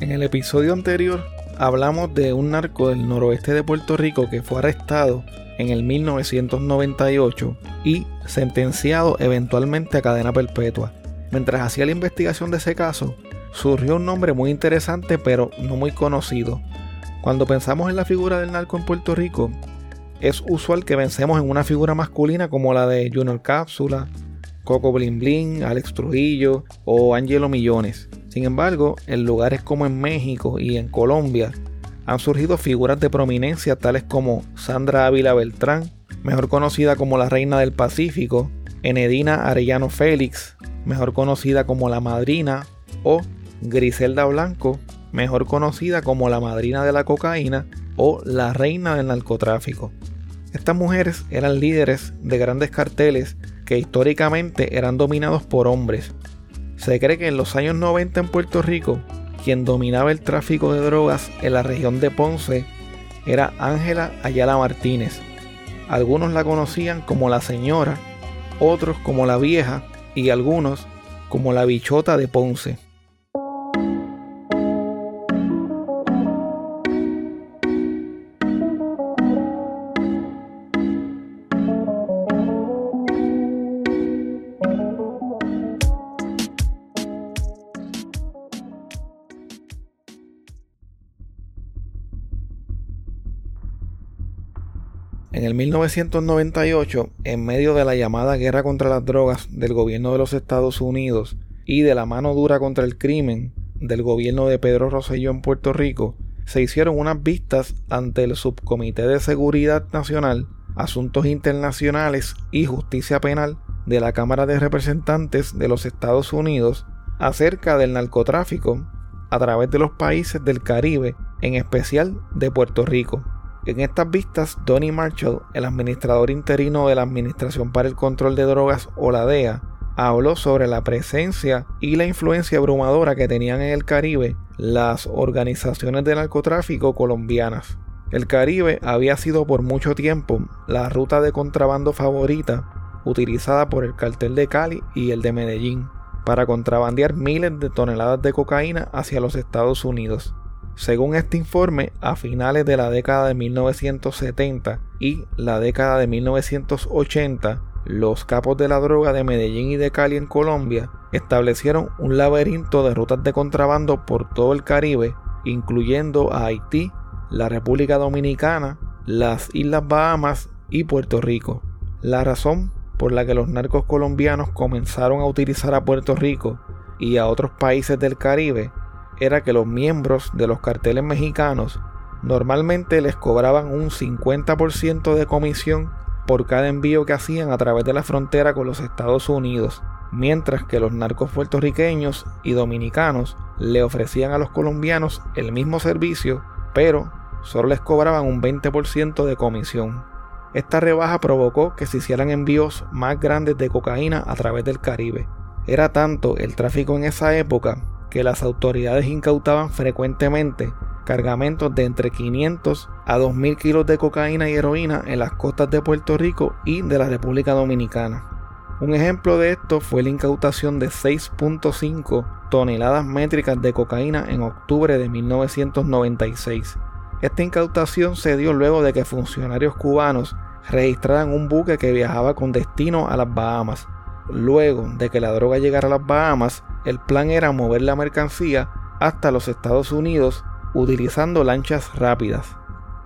En el episodio anterior hablamos de un narco del noroeste de Puerto Rico que fue arrestado en el 1998 y sentenciado eventualmente a cadena perpetua. Mientras hacía la investigación de ese caso, surgió un nombre muy interesante pero no muy conocido. Cuando pensamos en la figura del narco en Puerto Rico, es usual que pensemos en una figura masculina como la de Junior Cápsula, Coco Blin Blin, Alex Trujillo o Angelo Millones. Sin embargo, en lugares como en México y en Colombia han surgido figuras de prominencia tales como Sandra Ávila Beltrán, mejor conocida como la Reina del Pacífico, Enedina Arellano Félix, mejor conocida como la Madrina, o Griselda Blanco, mejor conocida como la Madrina de la Cocaína o la Reina del Narcotráfico. Estas mujeres eran líderes de grandes carteles que históricamente eran dominados por hombres se cree que en los años 90 en Puerto Rico, quien dominaba el tráfico de drogas en la región de Ponce era Ángela Ayala Martínez. Algunos la conocían como la señora, otros como la vieja y algunos como la bichota de Ponce. En el 1998, en medio de la llamada guerra contra las drogas del gobierno de los Estados Unidos y de la mano dura contra el crimen del gobierno de Pedro Rosselló en Puerto Rico, se hicieron unas vistas ante el Subcomité de Seguridad Nacional, Asuntos Internacionales y Justicia Penal de la Cámara de Representantes de los Estados Unidos acerca del narcotráfico a través de los países del Caribe, en especial de Puerto Rico. En estas vistas, Donnie Marshall, el administrador interino de la Administración para el Control de Drogas o la DEA, habló sobre la presencia y la influencia abrumadora que tenían en el Caribe las organizaciones de narcotráfico colombianas. El Caribe había sido por mucho tiempo la ruta de contrabando favorita utilizada por el cartel de Cali y el de Medellín para contrabandear miles de toneladas de cocaína hacia los Estados Unidos. Según este informe, a finales de la década de 1970 y la década de 1980, los capos de la droga de Medellín y de Cali en Colombia establecieron un laberinto de rutas de contrabando por todo el Caribe, incluyendo a Haití, la República Dominicana, las Islas Bahamas y Puerto Rico. La razón por la que los narcos colombianos comenzaron a utilizar a Puerto Rico y a otros países del Caribe era que los miembros de los carteles mexicanos normalmente les cobraban un 50% de comisión por cada envío que hacían a través de la frontera con los Estados Unidos, mientras que los narcos puertorriqueños y dominicanos le ofrecían a los colombianos el mismo servicio, pero solo les cobraban un 20% de comisión. Esta rebaja provocó que se hicieran envíos más grandes de cocaína a través del Caribe. Era tanto el tráfico en esa época que las autoridades incautaban frecuentemente cargamentos de entre 500 a 2.000 kilos de cocaína y heroína en las costas de Puerto Rico y de la República Dominicana. Un ejemplo de esto fue la incautación de 6.5 toneladas métricas de cocaína en octubre de 1996. Esta incautación se dio luego de que funcionarios cubanos registraran un buque que viajaba con destino a las Bahamas. Luego de que la droga llegara a las Bahamas, el plan era mover la mercancía hasta los Estados Unidos utilizando lanchas rápidas.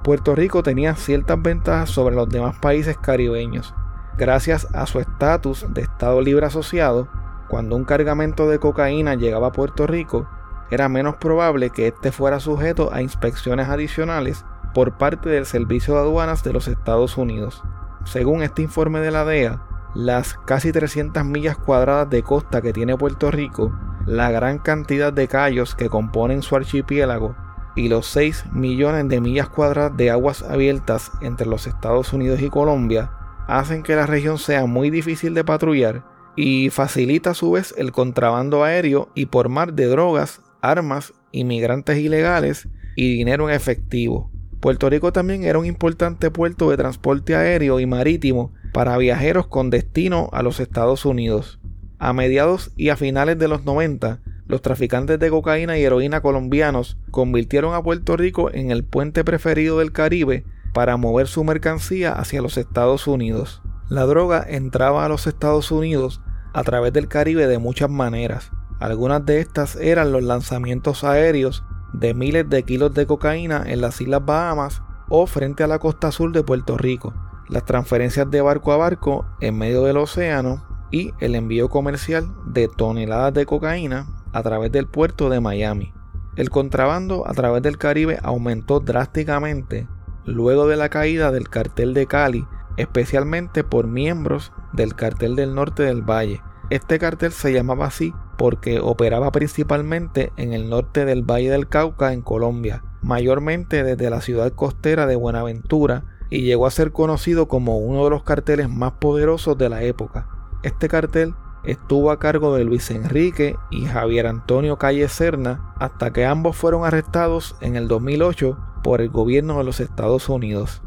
Puerto Rico tenía ciertas ventajas sobre los demás países caribeños. Gracias a su estatus de Estado libre asociado, cuando un cargamento de cocaína llegaba a Puerto Rico, era menos probable que éste fuera sujeto a inspecciones adicionales por parte del Servicio de Aduanas de los Estados Unidos. Según este informe de la DEA, las casi 300 millas cuadradas de costa que tiene Puerto Rico, la gran cantidad de callos que componen su archipiélago y los 6 millones de millas cuadradas de aguas abiertas entre los Estados Unidos y Colombia hacen que la región sea muy difícil de patrullar y facilita a su vez el contrabando aéreo y por mar de drogas, armas, inmigrantes ilegales y dinero en efectivo. Puerto Rico también era un importante puerto de transporte aéreo y marítimo para viajeros con destino a los Estados Unidos. A mediados y a finales de los 90, los traficantes de cocaína y heroína colombianos convirtieron a Puerto Rico en el puente preferido del Caribe para mover su mercancía hacia los Estados Unidos. La droga entraba a los Estados Unidos a través del Caribe de muchas maneras. Algunas de estas eran los lanzamientos aéreos de miles de kilos de cocaína en las Islas Bahamas o frente a la costa sur de Puerto Rico, las transferencias de barco a barco en medio del océano y el envío comercial de toneladas de cocaína a través del puerto de Miami. El contrabando a través del Caribe aumentó drásticamente luego de la caída del cartel de Cali especialmente por miembros del cartel del norte del valle. Este cartel se llamaba así porque operaba principalmente en el norte del Valle del Cauca en Colombia, mayormente desde la ciudad costera de Buenaventura y llegó a ser conocido como uno de los carteles más poderosos de la época. Este cartel estuvo a cargo de Luis Enrique y Javier Antonio Calle Serna hasta que ambos fueron arrestados en el 2008 por el gobierno de los Estados Unidos.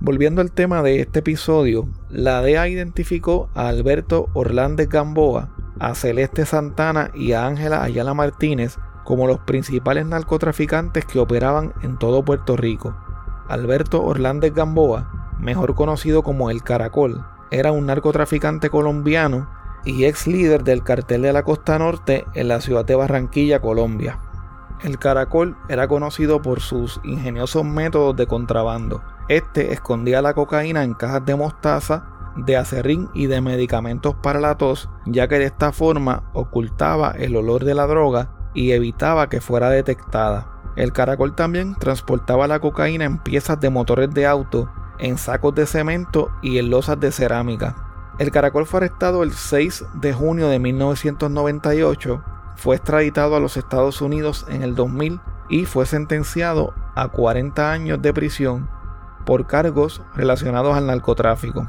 Volviendo al tema de este episodio, la DEA identificó a Alberto Orlández Gamboa, a Celeste Santana y a Ángela Ayala Martínez como los principales narcotraficantes que operaban en todo Puerto Rico. Alberto Orlández Gamboa, mejor conocido como El Caracol, era un narcotraficante colombiano y ex líder del cartel de la Costa Norte en la ciudad de Barranquilla, Colombia. El caracol era conocido por sus ingeniosos métodos de contrabando. Este escondía la cocaína en cajas de mostaza, de acerrín y de medicamentos para la tos, ya que de esta forma ocultaba el olor de la droga y evitaba que fuera detectada. El caracol también transportaba la cocaína en piezas de motores de auto, en sacos de cemento y en losas de cerámica. El caracol fue arrestado el 6 de junio de 1998 fue extraditado a los Estados Unidos en el 2000 y fue sentenciado a 40 años de prisión por cargos relacionados al narcotráfico.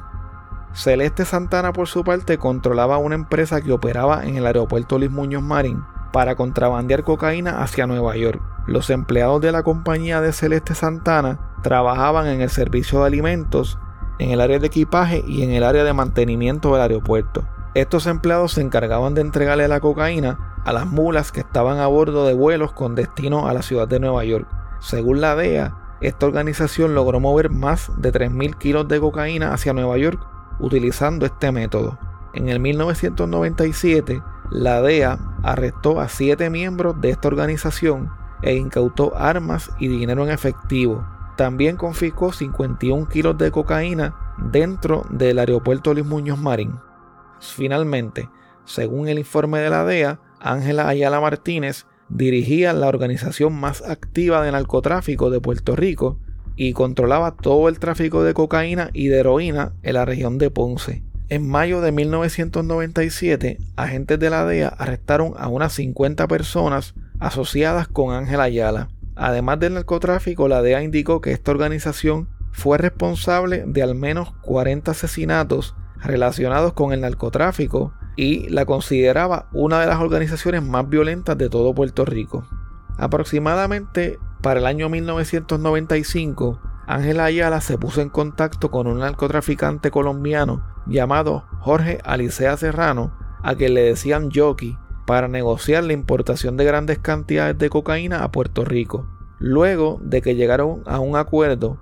Celeste Santana por su parte controlaba una empresa que operaba en el aeropuerto Luis Muñoz Marín para contrabandear cocaína hacia Nueva York. Los empleados de la compañía de Celeste Santana trabajaban en el servicio de alimentos, en el área de equipaje y en el área de mantenimiento del aeropuerto. Estos empleados se encargaban de entregarle la cocaína a las mulas que estaban a bordo de vuelos con destino a la ciudad de Nueva York. Según la DEA, esta organización logró mover más de 3.000 kilos de cocaína hacia Nueva York utilizando este método. En el 1997, la DEA arrestó a siete miembros de esta organización e incautó armas y dinero en efectivo. También confiscó 51 kilos de cocaína dentro del aeropuerto Luis Muñoz Marín. Finalmente, según el informe de la DEA, Ángela Ayala Martínez dirigía la organización más activa de narcotráfico de Puerto Rico y controlaba todo el tráfico de cocaína y de heroína en la región de Ponce. En mayo de 1997, agentes de la DEA arrestaron a unas 50 personas asociadas con Ángel Ayala. Además del narcotráfico, la DEA indicó que esta organización fue responsable de al menos 40 asesinatos relacionados con el narcotráfico y la consideraba una de las organizaciones más violentas de todo Puerto Rico. Aproximadamente para el año 1995, Ángela Ayala se puso en contacto con un narcotraficante colombiano llamado Jorge Alicea Serrano, a quien le decían Jockey, para negociar la importación de grandes cantidades de cocaína a Puerto Rico. Luego de que llegaron a un acuerdo,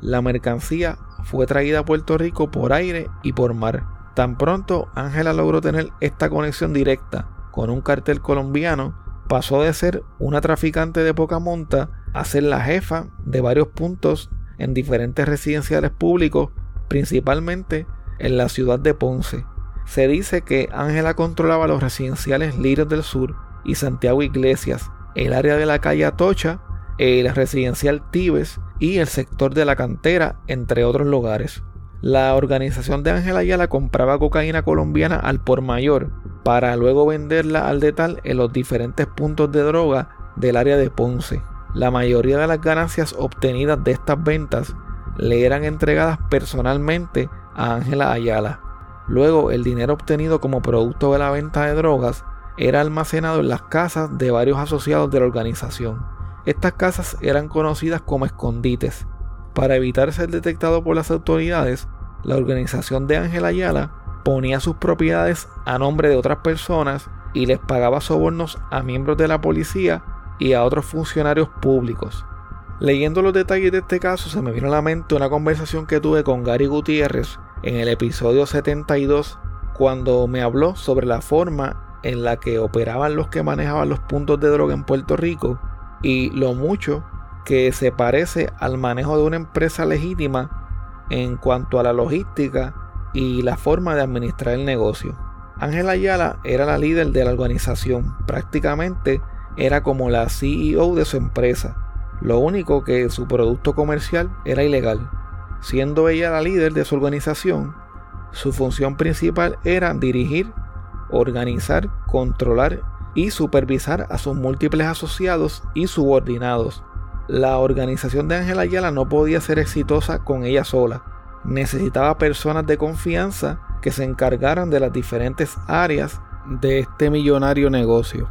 la mercancía fue traída a Puerto Rico por aire y por mar. Tan pronto Ángela logró tener esta conexión directa con un cartel colombiano, pasó de ser una traficante de poca monta a ser la jefa de varios puntos en diferentes residenciales públicos, principalmente en la ciudad de Ponce. Se dice que Ángela controlaba los residenciales Liros del Sur y Santiago Iglesias, el área de la calle Atocha, el residencial Tibes y el sector de la cantera, entre otros lugares. La organización de Ángela Ayala compraba cocaína colombiana al por mayor para luego venderla al detal en los diferentes puntos de droga del área de Ponce. La mayoría de las ganancias obtenidas de estas ventas le eran entregadas personalmente a Ángela Ayala. Luego, el dinero obtenido como producto de la venta de drogas era almacenado en las casas de varios asociados de la organización. Estas casas eran conocidas como escondites. Para evitar ser detectado por las autoridades, la organización de Ángela Ayala ponía sus propiedades a nombre de otras personas y les pagaba sobornos a miembros de la policía y a otros funcionarios públicos. Leyendo los detalles de este caso se me vino a la mente una conversación que tuve con Gary Gutiérrez en el episodio 72 cuando me habló sobre la forma en la que operaban los que manejaban los puntos de droga en Puerto Rico y lo mucho que se parece al manejo de una empresa legítima en cuanto a la logística y la forma de administrar el negocio. Ángela Ayala era la líder de la organización, prácticamente era como la CEO de su empresa, lo único que su producto comercial era ilegal. Siendo ella la líder de su organización, su función principal era dirigir, organizar, controlar y supervisar a sus múltiples asociados y subordinados. La organización de Ángela Ayala no podía ser exitosa con ella sola. Necesitaba personas de confianza que se encargaran de las diferentes áreas de este millonario negocio.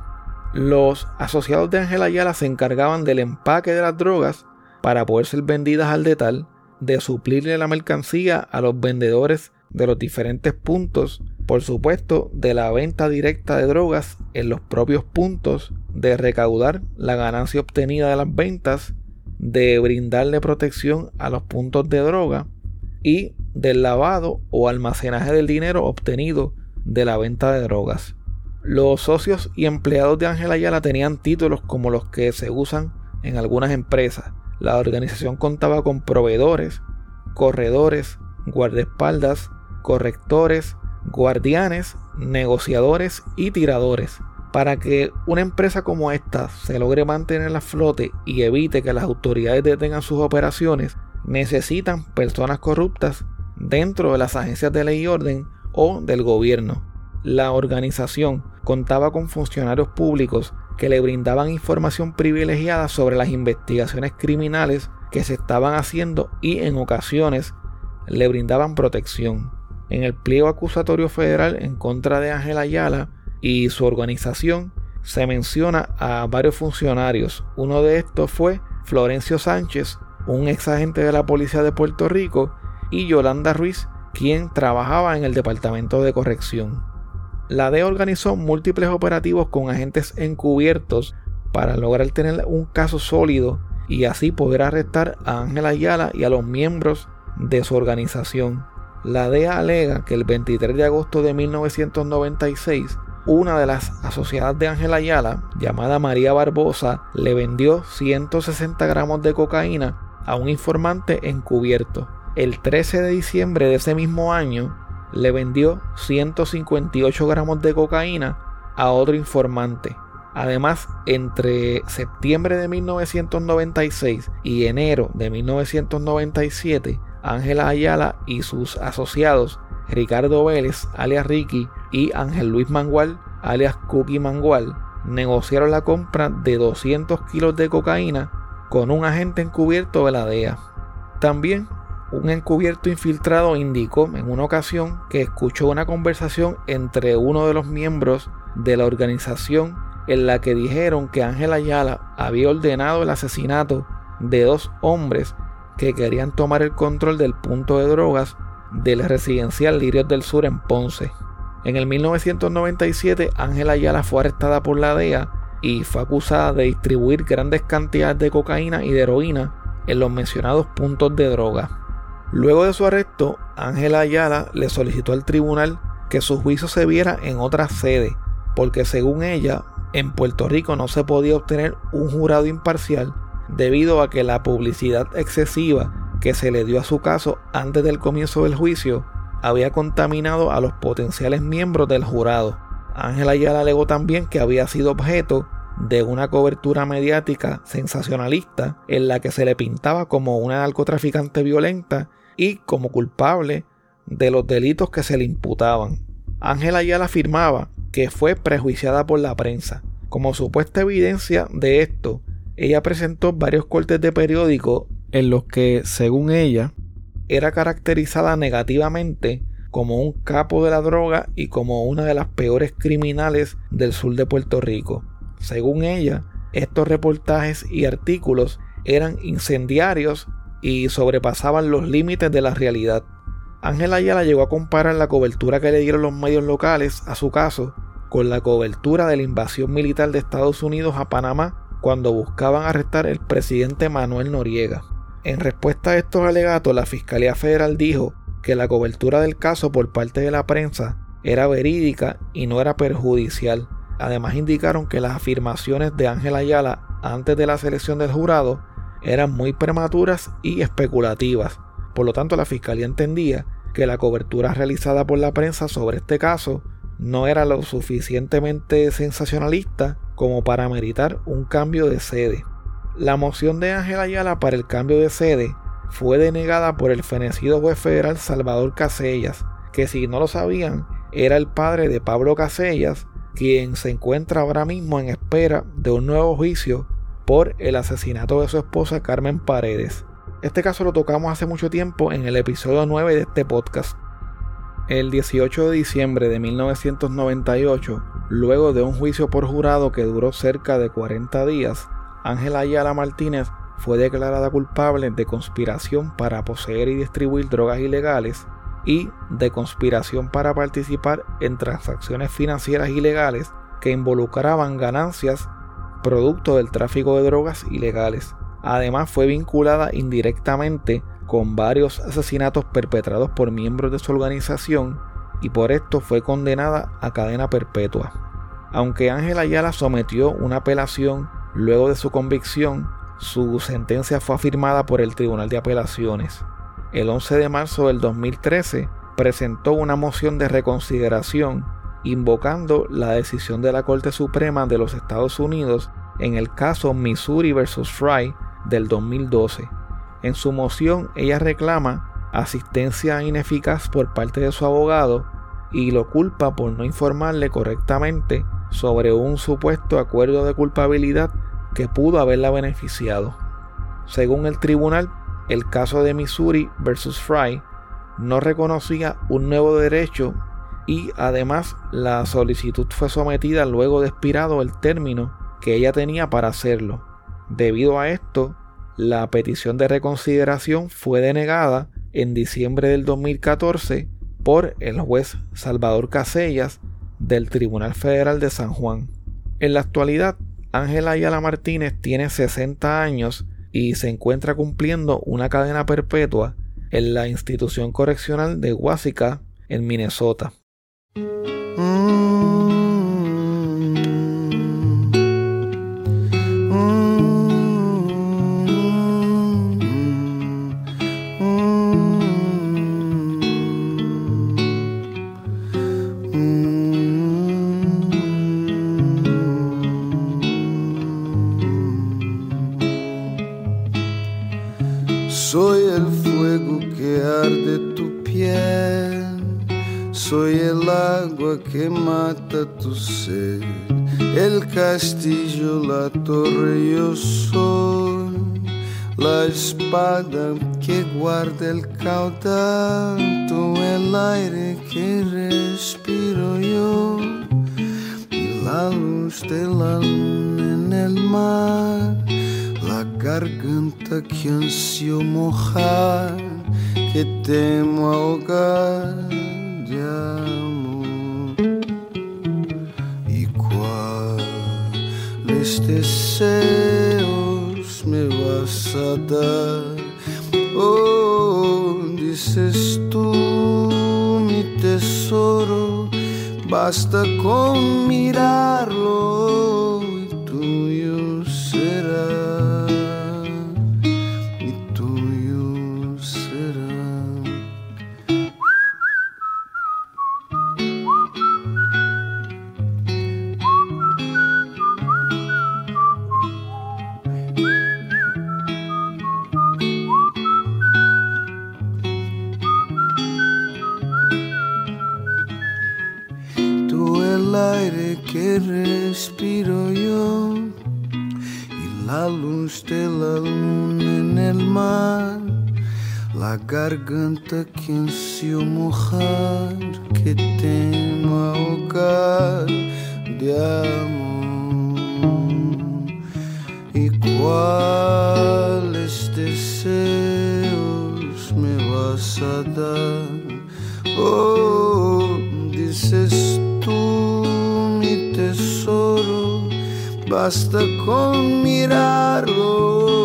Los asociados de Ángela Ayala se encargaban del empaque de las drogas para poder ser vendidas al detal, de suplirle la mercancía a los vendedores de los diferentes puntos, por supuesto de la venta directa de drogas en los propios puntos, de recaudar la ganancia obtenida de las ventas, de brindarle protección a los puntos de droga y del lavado o almacenaje del dinero obtenido de la venta de drogas. Los socios y empleados de Ángela Ayala tenían títulos como los que se usan en algunas empresas. La organización contaba con proveedores, corredores, guardaespaldas, correctores, guardianes, negociadores y tiradores. Para que una empresa como esta se logre mantener a flote y evite que las autoridades detengan sus operaciones, necesitan personas corruptas dentro de las agencias de ley y orden o del gobierno. La organización contaba con funcionarios públicos que le brindaban información privilegiada sobre las investigaciones criminales que se estaban haciendo y en ocasiones le brindaban protección. En el pliego acusatorio federal en contra de Ángel Ayala y su organización se menciona a varios funcionarios. Uno de estos fue Florencio Sánchez, un ex agente de la Policía de Puerto Rico, y Yolanda Ruiz, quien trabajaba en el Departamento de Corrección. La DEA organizó múltiples operativos con agentes encubiertos para lograr tener un caso sólido y así poder arrestar a Ángela Ayala y a los miembros de su organización. La DEA alega que el 23 de agosto de 1996, una de las asociadas de Ángela Ayala, llamada María Barbosa, le vendió 160 gramos de cocaína a un informante encubierto. El 13 de diciembre de ese mismo año, le vendió 158 gramos de cocaína a otro informante. Además, entre septiembre de 1996 y enero de 1997, Ángela Ayala y sus asociados Ricardo Vélez, alias Ricky, y Ángel Luis Mangual, alias Cookie Mangual, negociaron la compra de 200 kilos de cocaína con un agente encubierto de la DEA. También un encubierto infiltrado indicó en una ocasión que escuchó una conversación entre uno de los miembros de la organización en la que dijeron que Ángel Ayala había ordenado el asesinato de dos hombres que querían tomar el control del punto de drogas del residencial Lirios del Sur en Ponce. En el 1997, Ángela Ayala fue arrestada por la DEA y fue acusada de distribuir grandes cantidades de cocaína y de heroína en los mencionados puntos de droga. Luego de su arresto, Ángela Ayala le solicitó al tribunal que su juicio se viera en otra sede, porque según ella, en Puerto Rico no se podía obtener un jurado imparcial debido a que la publicidad excesiva que se le dio a su caso antes del comienzo del juicio había contaminado a los potenciales miembros del jurado. Ángela Ayala alegó también que había sido objeto de una cobertura mediática sensacionalista en la que se le pintaba como una narcotraficante violenta y como culpable de los delitos que se le imputaban. Ángela Ayala afirmaba que fue prejuiciada por la prensa. Como supuesta evidencia de esto, ella presentó varios cortes de periódico en los que, según ella, era caracterizada negativamente como un capo de la droga y como una de las peores criminales del sur de Puerto Rico. Según ella, estos reportajes y artículos eran incendiarios y sobrepasaban los límites de la realidad. Ángela Ayala llegó a comparar la cobertura que le dieron los medios locales a su caso con la cobertura de la invasión militar de Estados Unidos a Panamá cuando buscaban arrestar al presidente Manuel Noriega. En respuesta a estos alegatos, la Fiscalía Federal dijo que la cobertura del caso por parte de la prensa era verídica y no era perjudicial. Además indicaron que las afirmaciones de Ángel Ayala antes de la selección del jurado eran muy prematuras y especulativas. Por lo tanto, la Fiscalía entendía que la cobertura realizada por la prensa sobre este caso no era lo suficientemente sensacionalista como para meritar un cambio de sede. La moción de Ángel Ayala para el cambio de sede fue denegada por el fenecido juez federal Salvador Casellas, que si no lo sabían, era el padre de Pablo Casellas, quien se encuentra ahora mismo en espera de un nuevo juicio por el asesinato de su esposa Carmen Paredes. Este caso lo tocamos hace mucho tiempo en el episodio 9 de este podcast. El 18 de diciembre de 1998, luego de un juicio por jurado que duró cerca de 40 días, Ángela Ayala Martínez fue declarada culpable de conspiración para poseer y distribuir drogas ilegales y de conspiración para participar en transacciones financieras ilegales que involucraban ganancias producto del tráfico de drogas ilegales. Además fue vinculada indirectamente con varios asesinatos perpetrados por miembros de su organización y por esto fue condenada a cadena perpetua. Aunque Ángela Ayala sometió una apelación Luego de su convicción, su sentencia fue afirmada por el Tribunal de Apelaciones. El 11 de marzo del 2013 presentó una moción de reconsideración invocando la decisión de la Corte Suprema de los Estados Unidos en el caso Missouri vs. Fry del 2012. En su moción ella reclama asistencia ineficaz por parte de su abogado y lo culpa por no informarle correctamente sobre un supuesto acuerdo de culpabilidad que pudo haberla beneficiado. Según el tribunal, el caso de Missouri versus Fry no reconocía un nuevo derecho y además la solicitud fue sometida luego de expirado el término que ella tenía para hacerlo. Debido a esto, la petición de reconsideración fue denegada en diciembre del 2014 por el juez Salvador Casellas del Tribunal Federal de San Juan. En la actualidad, Ángela Ayala Martínez tiene 60 años y se encuentra cumpliendo una cadena perpetua en la institución correccional de Wauseka en Minnesota. Respiro yo y la luz de la luna en el mar la garganta que ansio mojar, que temo ahogar de amor. ¿Y cuáles deseos me vas a dar? Oh, dices basta con mirarlo vas a dar? Oh, dices tú, mi tesoro, basta con mirarlo